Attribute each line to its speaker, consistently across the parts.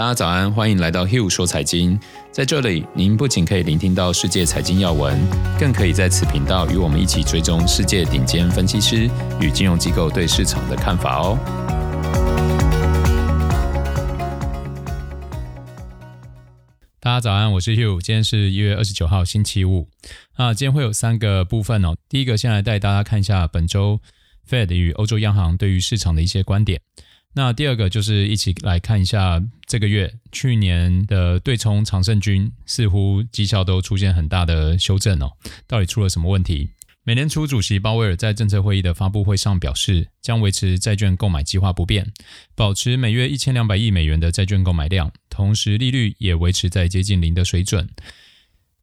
Speaker 1: 大家早安，欢迎来到 Hugh 说财经。在这里，您不仅可以聆听到世界财经要闻，更可以在此频道与我们一起追踪世界顶尖分析师与金融机构对市场的看法哦。大家早安，我是 Hugh，今天是一月二十九号，星期五。那，今天会有三个部分哦。第一个，先来带大家看一下本周 Fed 与欧洲央行对于市场的一些观点。那第二个就是一起来看一下这个月去年的对冲长胜军，似乎绩效都出现很大的修正哦，到底出了什么问题？美联储主席鲍威尔在政策会议的发布会上表示，将维持债券购买计划不变，保持每月一千两百亿美元的债券购买量，同时利率也维持在接近零的水准。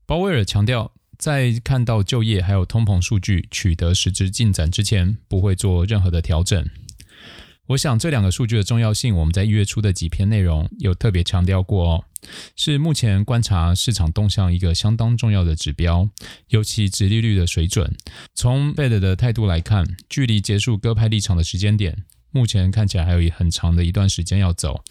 Speaker 1: 鲍威尔强调，在看到就业还有通膨数据取得实质进展之前，不会做任何的调整。我想这两个数据的重要性，我们在一月初的几篇内容有特别强调过哦，是目前观察市场动向一个相当重要的指标，尤其殖利率的水准。从 Fed 的态度来看，距离结束鸽派立场的时间点，目前看起来还有很长的一段时间要走。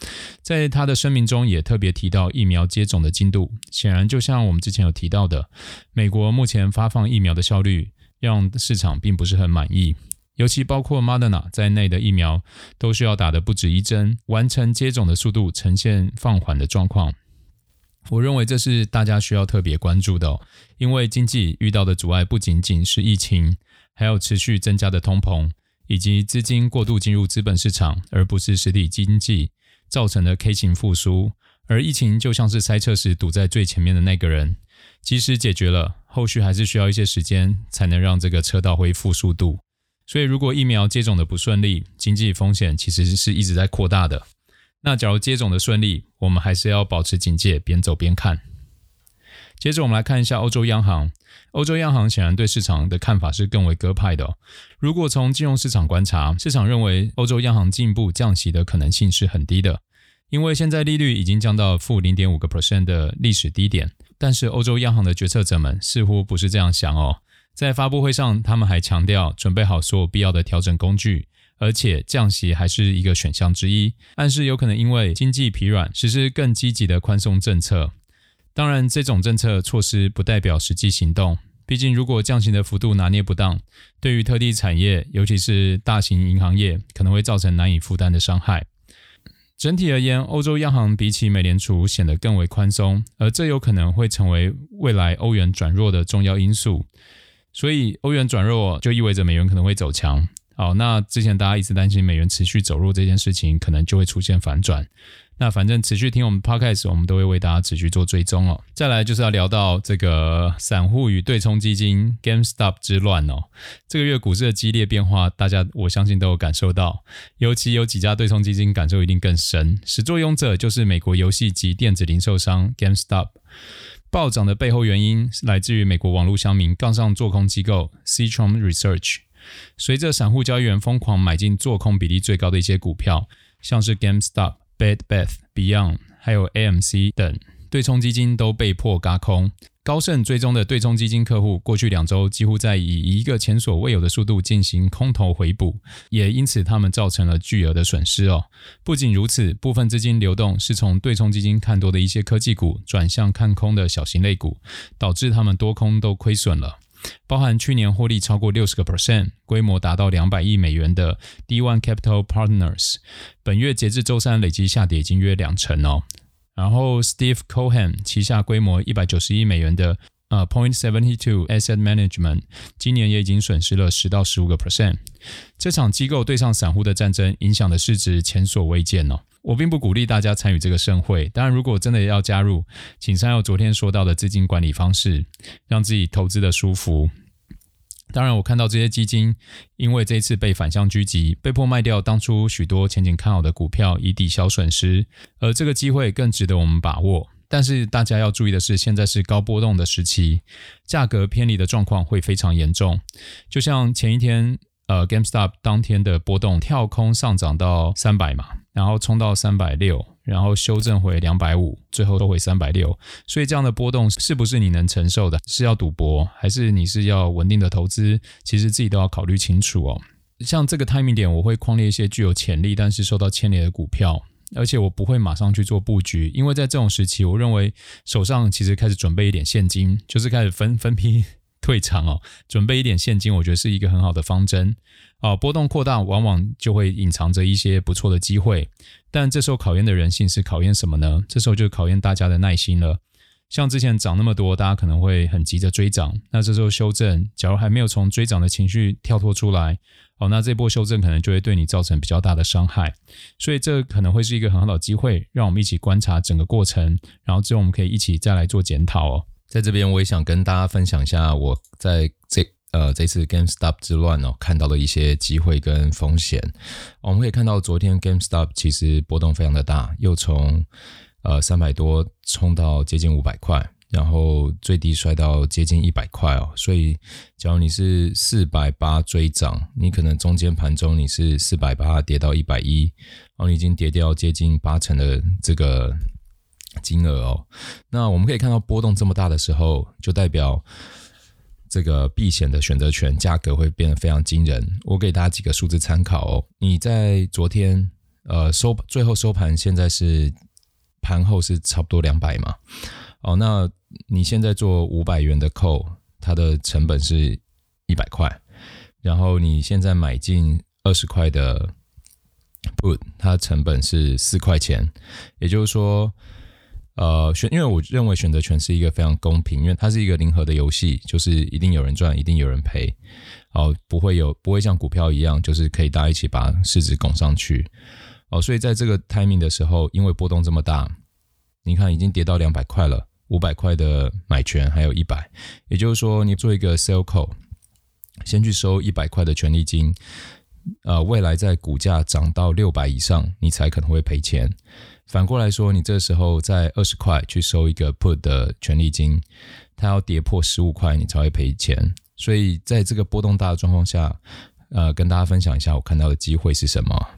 Speaker 1: 在他的声明中也特别提到疫苗接种的进度，显然就像我们之前有提到的，美国目前发放疫苗的效率让市场并不是很满意。尤其包括 Moderna 在内的疫苗，都需要打的不止一针，完成接种的速度呈现放缓的状况。我认为这是大家需要特别关注的，因为经济遇到的阻碍不仅仅是疫情，还有持续增加的通膨，以及资金过度进入资本市场，而不是实体经济造成的 K 型复苏。而疫情就像是塞车时堵在最前面的那个人，即使解决了，后续还是需要一些时间才能让这个车道恢复速度。所以，如果疫苗接种的不顺利，经济风险其实是一直在扩大的。那假如接种的顺利，我们还是要保持警戒，边走边看。接着，我们来看一下欧洲央行。欧洲央行显然对市场的看法是更为鸽派的。如果从金融市场观察，市场认为欧洲央行进一步降息的可能性是很低的，因为现在利率已经降到负零点五个 percent 的历史低点。但是，欧洲央行的决策者们似乎不是这样想哦。在发布会上，他们还强调准备好所有必要的调整工具，而且降息还是一个选项之一，暗示有可能因为经济疲软，实施更积极的宽松政策。当然，这种政策措施不代表实际行动，毕竟如果降息的幅度拿捏不当，对于特定产业，尤其是大型银行业，可能会造成难以负担的伤害。整体而言，欧洲央行比起美联储显得更为宽松，而这有可能会成为未来欧元转弱的重要因素。所以欧元转弱就意味着美元可能会走强。好，那之前大家一直担心美元持续走弱这件事情，可能就会出现反转。那反正持续听我们 Podcast，我们都会为大家持续做追踪哦。再来就是要聊到这个散户与对冲基金 GameStop 之乱哦。这个月股市的激烈变化，大家我相信都有感受到，尤其有几家对冲基金感受一定更深。始作俑者就是美国游戏及电子零售商 GameStop。暴涨的背后原因来自于美国网络乡民杠上做空机构 Citron Research。随着散户交易员疯狂买进做空比例最高的一些股票，像是 GameStop、Bed Bath Beyond，还有 AMC 等，对冲基金都被迫轧空。高盛追踪的对冲基金客户，过去两周几乎在以一个前所未有的速度进行空头回补，也因此他们造成了巨额的损失哦。不仅如此，部分资金流动是从对冲基金看多的一些科技股转向看空的小型类股，导致他们多空都亏损了。包含去年获利超过六十个 percent、规模达到两百亿美元的 D1 Capital Partners，本月截至周三累计下跌已经约两成哦。然后，Steve Cohen 旗下规模一百九十亿美元的呃 Point Seventy Two Asset Management，今年也已经损失了十到十五个 percent。这场机构对上散户的战争，影响的市值前所未见哦。我并不鼓励大家参与这个盛会，当然，如果真的要加入，请参照昨天说到的资金管理方式，让自己投资的舒服。当然，我看到这些基金因为这次被反向狙击，被迫卖掉当初许多前景看好的股票以抵消损失，而这个机会更值得我们把握。但是大家要注意的是，现在是高波动的时期，价格偏离的状况会非常严重。就像前一天，呃，GameStop 当天的波动跳空上涨到三百嘛，然后冲到三百六。然后修正回两百五，最后都回三百六，所以这样的波动是不是你能承受的？是要赌博，还是你是要稳定的投资？其实自己都要考虑清楚哦。像这个 timing 点，我会框列一些具有潜力但是受到牵连的股票，而且我不会马上去做布局，因为在这种时期，我认为手上其实开始准备一点现金，就是开始分 分批退场哦，准备一点现金，我觉得是一个很好的方针哦。波动扩大，往往就会隐藏着一些不错的机会，但这时候考验的人性是考验什么呢？这时候就考验大家的耐心了。像之前涨那么多，大家可能会很急着追涨，那这时候修正，假如还没有从追涨的情绪跳脱出来，哦，那这波修正可能就会对你造成比较大的伤害，所以这可能会是一个很好的机会，让我们一起观察整个过程，然后之后我们可以一起再来做检讨哦。
Speaker 2: 在这边我也想跟大家分享一下我在这呃这次 GameStop 之乱哦看到的一些机会跟风险。我们可以看到昨天 GameStop 其实波动非常的大，又从呃，三百多冲到接近五百块，然后最低摔到接近一百块哦。所以，假如你是四百八追涨，你可能中间盘中你是四百八跌到一百一，然后你已经跌掉接近八成的这个金额哦。那我们可以看到波动这么大的时候，就代表这个避险的选择权价格会变得非常惊人。我给大家几个数字参考哦。你在昨天呃收最后收盘现在是。盘后是差不多两百嘛，哦，那你现在做五百元的 call，它的成本是一百块，然后你现在买进二十块的 put，它的成本是四块钱，也就是说，呃，选，因为我认为选择权是一个非常公平，因为它是一个零和的游戏，就是一定有人赚，一定有人赔，哦，不会有，不会像股票一样，就是可以大家一起把市值拱上去。哦，所以在这个 timing 的时候，因为波动这么大，你看已经跌到两百块了，五百块的买权还有一百，也就是说，你做一个 sell call，先去收一百块的权利金，呃，未来在股价涨到六百以上，你才可能会赔钱。反过来说，你这时候在二十块去收一个 put 的权利金，它要跌破十五块，你才会赔钱。所以在这个波动大的状况下，呃，跟大家分享一下我看到的机会是什么。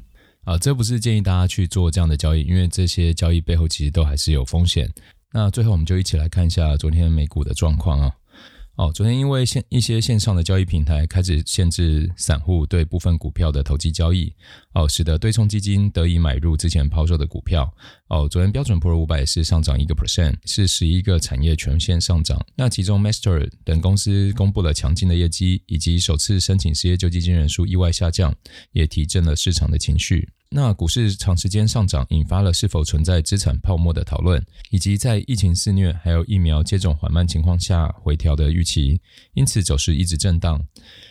Speaker 2: 啊，这不是建议大家去做这样的交易，因为这些交易背后其实都还是有风险。那最后我们就一起来看一下昨天美股的状况啊。哦昨天因为线一些线上的交易平台开始限制散户对部分股票的投机交易，哦，使得对冲基金得以买入之前抛售的股票。哦，昨天标准普尔五百是上涨一个 percent，是十一个产业全线上涨。那其中 Master 等公司公布了强劲的业绩，以及首次申请失业救济金人数意外下降，也提振了市场的情绪。那股市长时间上涨，引发了是否存在资产泡沫的讨论，以及在疫情肆虐还有疫苗接种缓慢情况下回调的预期，因此走势一直震荡。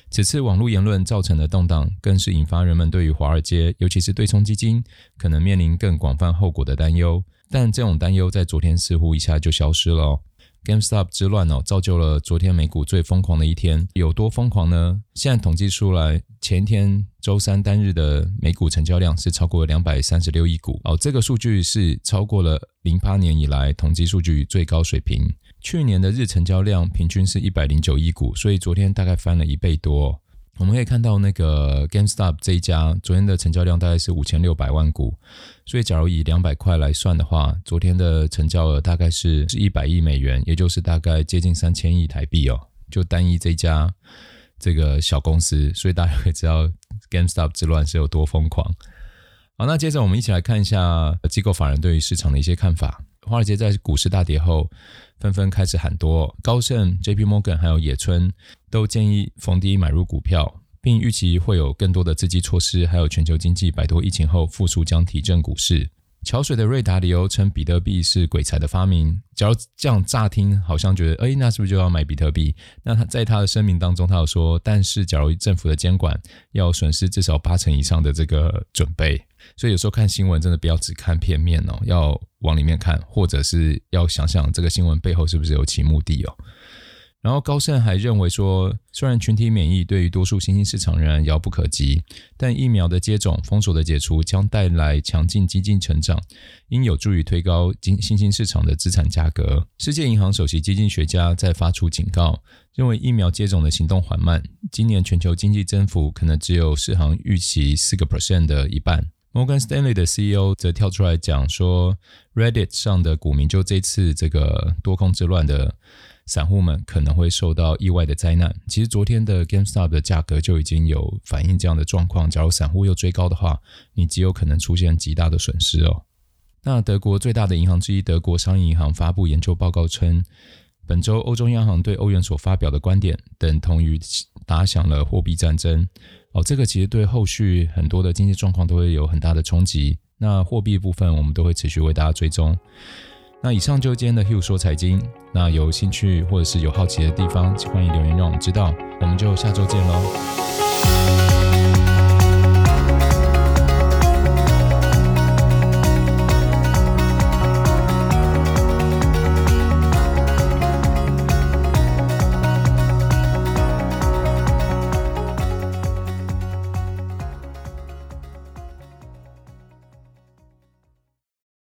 Speaker 2: 此次网络言论造成的动荡，更是引发人们对于华尔街，尤其是对冲基金可能面临更广泛后果的担忧。但这种担忧在昨天似乎一下就消失了。GameStop 之乱哦，造就了昨天美股最疯狂的一天。有多疯狂呢？现在统计出来，前天周三单日的美股成交量是超过两百三十六亿股哦，这个数据是超过了零八年以来统计数据最高水平。去年的日成交量平均是一百零九亿股，所以昨天大概翻了一倍多。我们可以看到，那个 GameStop 这一家昨天的成交量大概是五千六百万股，所以假如以两百块来算的话，昨天的成交额大概是是一百亿美元，也就是大概接近三千亿台币哦。就单一这一家这个小公司，所以大家可以知道 GameStop 之乱是有多疯狂。好，那接着我们一起来看一下机构法人对于市场的一些看法。华尔街在股市大跌后，纷纷开始喊多。高盛、J.P. Morgan 还有野村都建议逢低买入股票，并预期会有更多的刺激措施，还有全球经济摆脱疫情后复苏将提振股市。桥水的瑞达利欧称比特币是鬼才的发明。假如这样乍听，好像觉得，哎，那是不是就要买比特币？那他在他的声明当中，他有说，但是假如政府的监管要损失至少八成以上的这个准备。所以有时候看新闻真的不要只看片面哦，要往里面看，或者是要想想这个新闻背后是不是有其目的哦。然后高盛还认为说，虽然群体免疫对于多数新兴市场仍然遥不可及，但疫苗的接种、封锁的解除将带来强劲经济成长，应有助于推高新新兴市场的资产价格。世界银行首席经济学家在发出警告，认为疫苗接种的行动缓慢，今年全球经济增幅可能只有市行预期四个 percent 的一半。摩根士丹利的 CEO 则跳出来讲说，Reddit 上的股民就这次这个多空之乱的。散户们可能会受到意外的灾难。其实昨天的 GameStop 的价格就已经有反映这样的状况。假如散户又追高的话，你极有可能出现极大的损失哦。那德国最大的银行之一德国商业银行发布研究报告称，本周欧洲央行对欧元所发表的观点，等同于打响了货币战争。哦，这个其实对后续很多的经济状况都会有很大的冲击。那货币部分，我们都会持续为大家追踪。那以上就是今天的 Hugh 说财经。那有兴趣或者是有好奇的地方，欢迎留言让我们知道。我们就下周见喽。